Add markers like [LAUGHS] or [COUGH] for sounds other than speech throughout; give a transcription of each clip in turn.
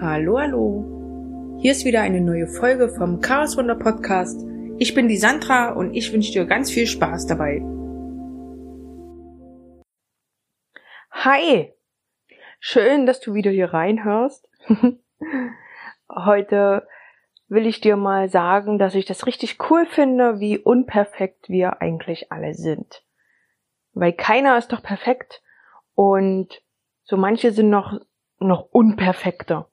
Hallo, hallo. Hier ist wieder eine neue Folge vom Chaos Wunder Podcast. Ich bin die Sandra und ich wünsche dir ganz viel Spaß dabei. Hi. Schön, dass du wieder hier reinhörst. [LAUGHS] Heute will ich dir mal sagen, dass ich das richtig cool finde, wie unperfekt wir eigentlich alle sind. Weil keiner ist doch perfekt und so manche sind noch, noch unperfekter.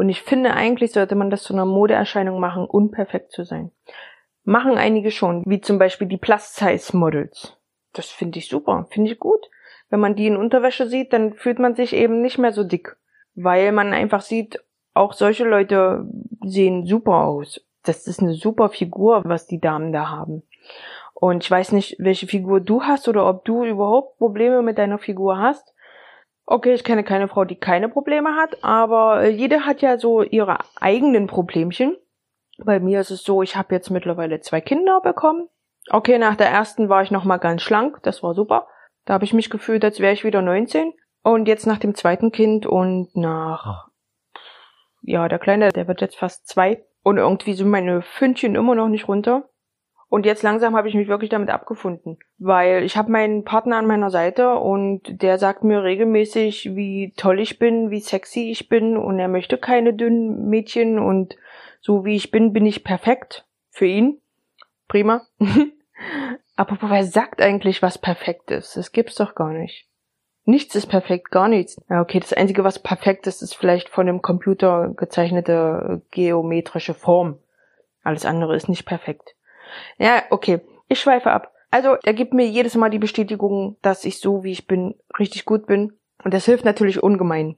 Und ich finde, eigentlich sollte man das zu einer Modeerscheinung machen, unperfekt zu sein. Machen einige schon, wie zum Beispiel die Plus-Size-Models. Das finde ich super, finde ich gut. Wenn man die in Unterwäsche sieht, dann fühlt man sich eben nicht mehr so dick. Weil man einfach sieht, auch solche Leute sehen super aus. Das ist eine super Figur, was die Damen da haben. Und ich weiß nicht, welche Figur du hast oder ob du überhaupt Probleme mit deiner Figur hast. Okay, ich kenne keine Frau, die keine Probleme hat, aber jede hat ja so ihre eigenen Problemchen. Bei mir ist es so, ich habe jetzt mittlerweile zwei Kinder bekommen. Okay, nach der ersten war ich noch mal ganz schlank, das war super. Da habe ich mich gefühlt, als wäre ich wieder 19. Und jetzt nach dem zweiten Kind und nach ja, der Kleine, der wird jetzt fast zwei. Und irgendwie sind meine Fündchen immer noch nicht runter. Und jetzt langsam habe ich mich wirklich damit abgefunden, weil ich habe meinen Partner an meiner Seite und der sagt mir regelmäßig, wie toll ich bin, wie sexy ich bin und er möchte keine dünnen Mädchen und so wie ich bin, bin ich perfekt für ihn. Prima. [LAUGHS] Aber wer sagt eigentlich, was perfekt ist? Das gibt's doch gar nicht. Nichts ist perfekt, gar nichts. Ja, okay, das Einzige, was perfekt ist, ist vielleicht von dem Computer gezeichnete geometrische Form. Alles andere ist nicht perfekt. Ja, okay. Ich schweife ab. Also, er gibt mir jedes Mal die Bestätigung, dass ich so, wie ich bin, richtig gut bin. Und das hilft natürlich ungemein.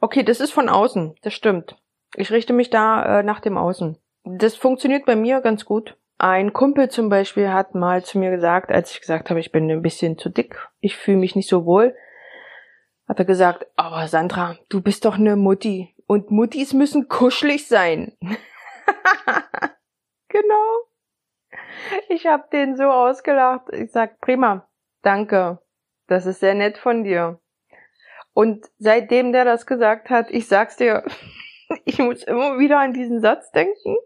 Okay, das ist von außen. Das stimmt. Ich richte mich da äh, nach dem Außen. Das funktioniert bei mir ganz gut. Ein Kumpel zum Beispiel hat mal zu mir gesagt, als ich gesagt habe, ich bin ein bisschen zu dick, ich fühle mich nicht so wohl, hat er gesagt, aber Sandra, du bist doch eine Mutti und Muttis müssen kuschelig sein. [LAUGHS] genau. Ich hab den so ausgelacht. Ich sag, prima, danke. Das ist sehr nett von dir. Und seitdem der das gesagt hat, ich sag's dir, [LAUGHS] ich muss immer wieder an diesen Satz denken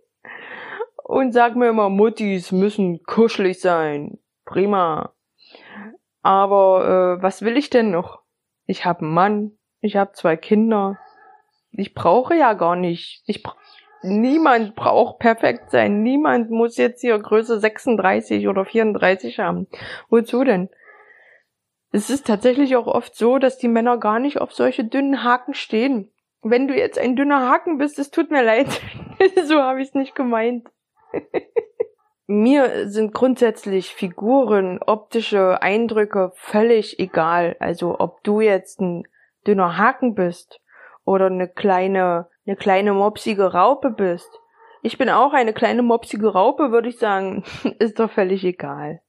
und sag mir immer, Muttis müssen kuschelig sein. Prima. Aber äh, was will ich denn noch? Ich habe einen Mann, ich habe zwei Kinder. Ich brauche ja gar nicht. Ich bra niemand braucht perfekt sein. Niemand muss jetzt hier Größe 36 oder 34 haben. Wozu denn? Es ist tatsächlich auch oft so, dass die Männer gar nicht auf solche dünnen Haken stehen. Wenn du jetzt ein dünner Haken bist, es tut mir leid. [LAUGHS] so habe ich es nicht gemeint. [LAUGHS] Mir sind grundsätzlich Figuren, optische Eindrücke völlig egal. Also ob du jetzt ein dünner Haken bist oder eine kleine eine kleine mopsige Raupe bist. Ich bin auch eine kleine mopsige Raupe, würde ich sagen. [LAUGHS] ist doch völlig egal.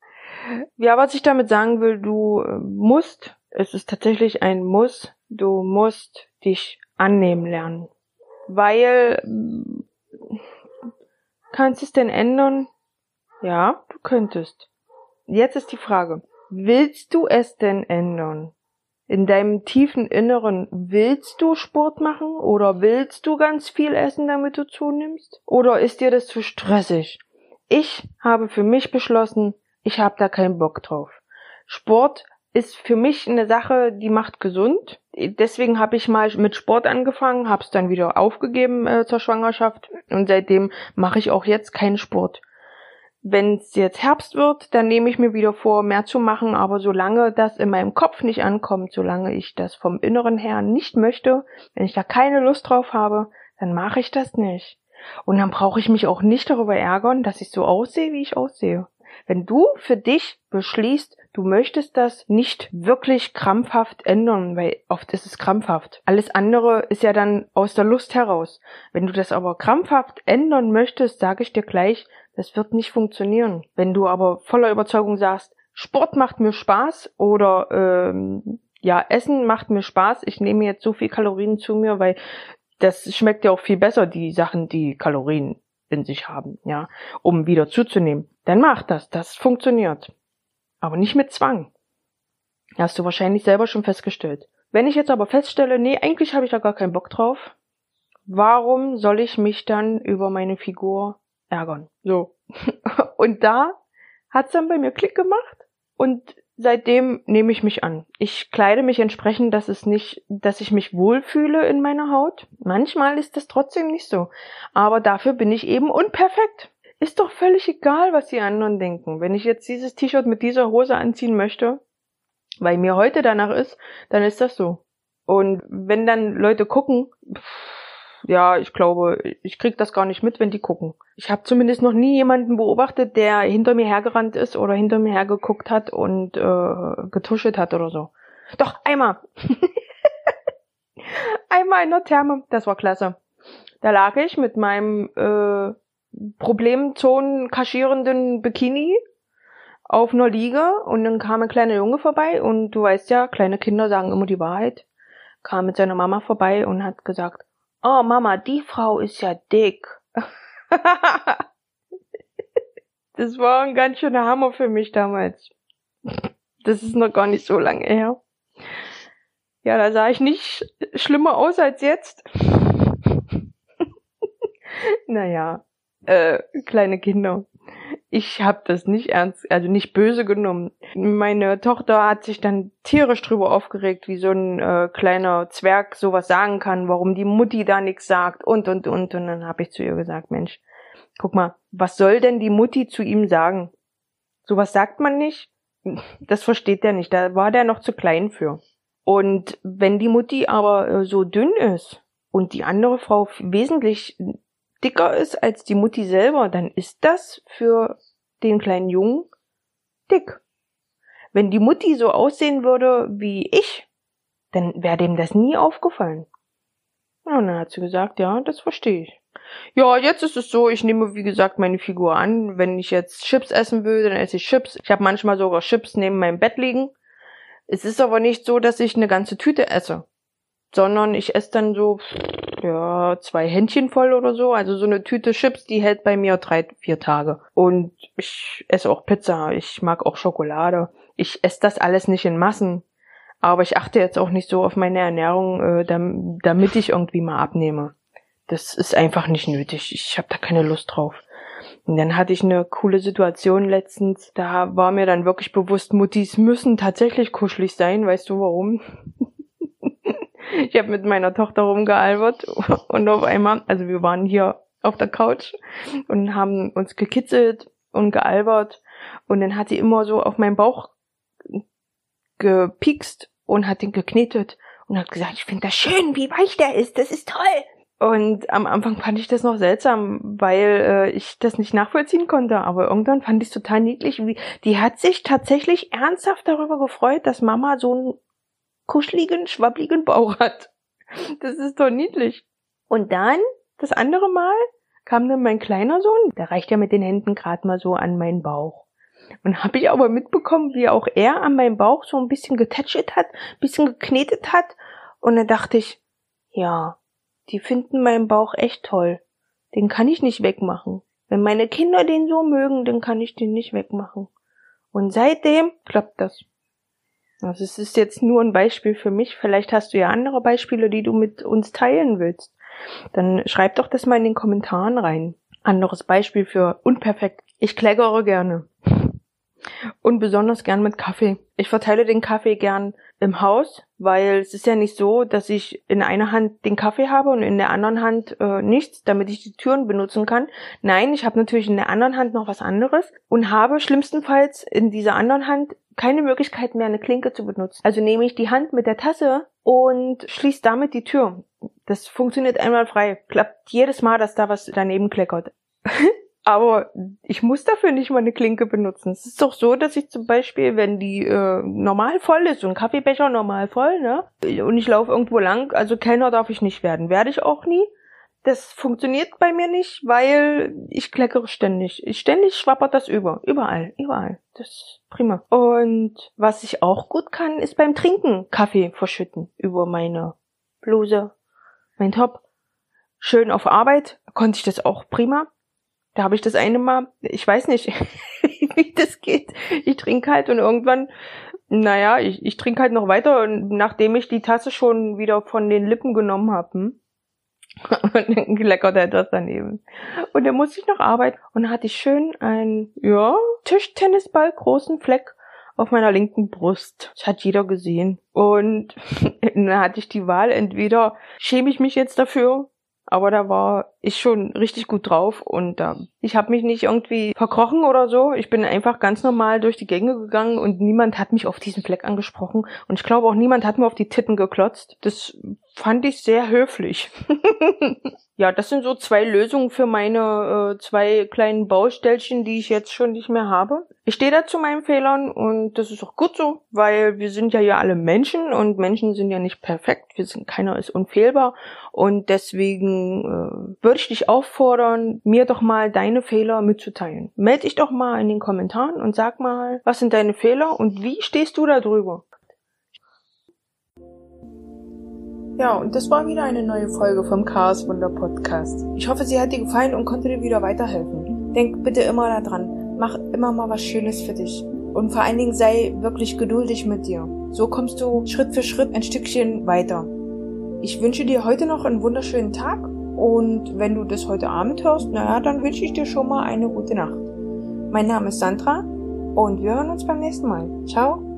Ja, was ich damit sagen will, du äh, musst, es ist tatsächlich ein Muss, du musst dich annehmen lernen. Weil, kannst du es denn ändern? Ja, du könntest. Jetzt ist die Frage, willst du es denn ändern? In deinem tiefen Inneren, willst du Sport machen oder willst du ganz viel essen, damit du zunimmst? Oder ist dir das zu stressig? Ich habe für mich beschlossen, ich habe da keinen Bock drauf. Sport ist für mich eine Sache, die macht gesund. Deswegen habe ich mal mit Sport angefangen, habe es dann wieder aufgegeben äh, zur Schwangerschaft und seitdem mache ich auch jetzt keinen Sport wenn es jetzt Herbst wird, dann nehme ich mir wieder vor, mehr zu machen, aber solange das in meinem Kopf nicht ankommt, solange ich das vom Inneren her nicht möchte, wenn ich da keine Lust drauf habe, dann mache ich das nicht. Und dann brauche ich mich auch nicht darüber ärgern, dass ich so aussehe, wie ich aussehe. Wenn du für dich beschließt, du möchtest das nicht wirklich krampfhaft ändern, weil oft ist es krampfhaft. Alles andere ist ja dann aus der Lust heraus. Wenn du das aber krampfhaft ändern möchtest, sage ich dir gleich, das wird nicht funktionieren. Wenn du aber voller Überzeugung sagst, Sport macht mir Spaß oder ähm, ja, Essen macht mir Spaß, ich nehme jetzt so viel Kalorien zu mir, weil das schmeckt ja auch viel besser, die Sachen, die Kalorien in sich haben, ja, um wieder zuzunehmen. Dann mach das, das funktioniert. Aber nicht mit Zwang. Hast du wahrscheinlich selber schon festgestellt. Wenn ich jetzt aber feststelle, nee, eigentlich habe ich da gar keinen Bock drauf, warum soll ich mich dann über meine Figur ärgern? So. [LAUGHS] Und da hat's dann bei mir Klick gemacht und seitdem nehme ich mich an. Ich kleide mich entsprechend, dass es nicht, dass ich mich wohlfühle in meiner Haut. Manchmal ist das trotzdem nicht so. Aber dafür bin ich eben unperfekt. Ist doch völlig egal, was die anderen denken. Wenn ich jetzt dieses T-Shirt mit dieser Hose anziehen möchte, weil mir heute danach ist, dann ist das so. Und wenn dann Leute gucken, ja, ich glaube, ich krieg das gar nicht mit, wenn die gucken. Ich habe zumindest noch nie jemanden beobachtet, der hinter mir hergerannt ist oder hinter mir hergeguckt hat und äh, getuschelt hat oder so. Doch, einmal. [LAUGHS] einmal in der Therme, das war klasse. Da lag ich mit meinem äh, Problemzonen kaschierenden Bikini auf einer Liege und dann kam ein kleiner Junge vorbei und du weißt ja, kleine Kinder sagen immer die Wahrheit kam mit seiner Mama vorbei und hat gesagt, oh Mama, die Frau ist ja dick. [LAUGHS] das war ein ganz schöner Hammer für mich damals. Das ist noch gar nicht so lange her. Ja, da sah ich nicht schlimmer aus als jetzt. [LAUGHS] naja, äh, kleine Kinder ich habe das nicht ernst, also nicht böse genommen. Meine Tochter hat sich dann tierisch drüber aufgeregt, wie so ein äh, kleiner Zwerg sowas sagen kann, warum die Mutti da nichts sagt und und und und dann habe ich zu ihr gesagt, Mensch, guck mal, was soll denn die Mutti zu ihm sagen? Sowas sagt man nicht. Das versteht der nicht, da war der noch zu klein für. Und wenn die Mutti aber äh, so dünn ist und die andere Frau wesentlich dicker ist als die Mutti selber, dann ist das für den kleinen Jungen dick. Wenn die Mutti so aussehen würde wie ich, dann wäre dem das nie aufgefallen. Und dann hat sie gesagt, ja, das verstehe ich. Ja, jetzt ist es so, ich nehme wie gesagt meine Figur an. Wenn ich jetzt Chips essen will, dann esse ich Chips. Ich habe manchmal sogar Chips neben meinem Bett liegen. Es ist aber nicht so, dass ich eine ganze Tüte esse, sondern ich esse dann so ja, zwei Händchen voll oder so. Also so eine Tüte Chips, die hält bei mir drei, vier Tage. Und ich esse auch Pizza, ich mag auch Schokolade. Ich esse das alles nicht in Massen. Aber ich achte jetzt auch nicht so auf meine Ernährung, äh, damit ich irgendwie mal abnehme. Das ist einfach nicht nötig. Ich habe da keine Lust drauf. Und dann hatte ich eine coole Situation letztens. Da war mir dann wirklich bewusst, Muttis müssen tatsächlich kuschelig sein. Weißt du warum? Ich habe mit meiner Tochter rumgealbert und auf einmal, also wir waren hier auf der Couch und haben uns gekitzelt und gealbert und dann hat sie immer so auf meinen Bauch gepikst und hat den geknetet und hat gesagt, ich finde das schön, wie weich der ist, das ist toll. Und am Anfang fand ich das noch seltsam, weil äh, ich das nicht nachvollziehen konnte. Aber irgendwann fand ich es total niedlich. Wie, die hat sich tatsächlich ernsthaft darüber gefreut, dass Mama so ein kuscheligen, schwabbligen Bauch hat. Das ist doch niedlich. Und dann, das andere Mal, kam dann mein kleiner Sohn, der reicht ja mit den Händen gerade mal so an meinen Bauch. Und habe ich aber mitbekommen, wie auch er an meinem Bauch so ein bisschen getätschelt hat, bisschen geknetet hat. Und dann dachte ich, ja, die finden meinen Bauch echt toll. Den kann ich nicht wegmachen. Wenn meine Kinder den so mögen, dann kann ich den nicht wegmachen. Und seitdem klappt das. Also es ist jetzt nur ein Beispiel für mich. Vielleicht hast du ja andere Beispiele, die du mit uns teilen willst. Dann schreib doch das mal in den Kommentaren rein. Anderes Beispiel für unperfekt. Ich kleckere gerne. Und besonders gern mit Kaffee. Ich verteile den Kaffee gern im Haus, weil es ist ja nicht so, dass ich in einer Hand den Kaffee habe und in der anderen Hand äh, nichts, damit ich die Türen benutzen kann. Nein, ich habe natürlich in der anderen Hand noch was anderes und habe schlimmstenfalls in dieser anderen Hand keine Möglichkeit mehr, eine Klinke zu benutzen. Also nehme ich die Hand mit der Tasse und schließe damit die Tür. Das funktioniert einmal frei. Klappt jedes Mal, dass da was daneben kleckert. [LAUGHS] Aber ich muss dafür nicht mal eine Klinke benutzen. Es ist doch so, dass ich zum Beispiel, wenn die äh, normal voll ist, so ein Kaffeebecher normal voll, ne? Und ich laufe irgendwo lang, also Kellner darf ich nicht werden. Werde ich auch nie. Das funktioniert bei mir nicht, weil ich kleckere ständig. Ich ständig schwappert das über. Überall, überall. Das ist prima. Und was ich auch gut kann, ist beim Trinken Kaffee verschütten über meine Bluse, mein Top. Schön auf Arbeit konnte ich das auch prima. Da habe ich das eine Mal, ich weiß nicht, [LAUGHS] wie das geht. Ich trinke halt und irgendwann, naja, ich, ich trinke halt noch weiter und nachdem ich die Tasse schon wieder von den Lippen genommen habe, hm, [LAUGHS] und dann kleckerte etwas daneben. Und dann musste ich noch arbeiten und hatte ich schön einen, ja, Tischtennisball großen Fleck auf meiner linken Brust. Das hat jeder gesehen. Und [LAUGHS] dann hatte ich die Wahl, entweder schäme ich mich jetzt dafür aber da war ich schon richtig gut drauf und äh, ich habe mich nicht irgendwie verkrochen oder so. Ich bin einfach ganz normal durch die Gänge gegangen und niemand hat mich auf diesen Fleck angesprochen und ich glaube auch niemand hat mir auf die Titten geklotzt. Das fand ich sehr höflich. [LAUGHS] ja, das sind so zwei Lösungen für meine äh, zwei kleinen Baustellchen, die ich jetzt schon nicht mehr habe. Ich stehe da zu meinen Fehlern und das ist auch gut so, weil wir sind ja hier alle Menschen und Menschen sind ja nicht perfekt. Wir sind keiner ist unfehlbar und deswegen äh, würde ich dich auffordern, mir doch mal deine Fehler mitzuteilen. Meld dich doch mal in den Kommentaren und sag mal, was sind deine Fehler und wie stehst du da drüber? Ja, und das war wieder eine neue Folge vom Chaos Wunder Podcast. Ich hoffe, sie hat dir gefallen und konnte dir wieder weiterhelfen. Denk bitte immer daran, mach immer mal was Schönes für dich. Und vor allen Dingen sei wirklich geduldig mit dir. So kommst du Schritt für Schritt ein Stückchen weiter. Ich wünsche dir heute noch einen wunderschönen Tag und wenn du das heute Abend hörst, naja, dann wünsche ich dir schon mal eine gute Nacht. Mein Name ist Sandra und wir hören uns beim nächsten Mal. Ciao.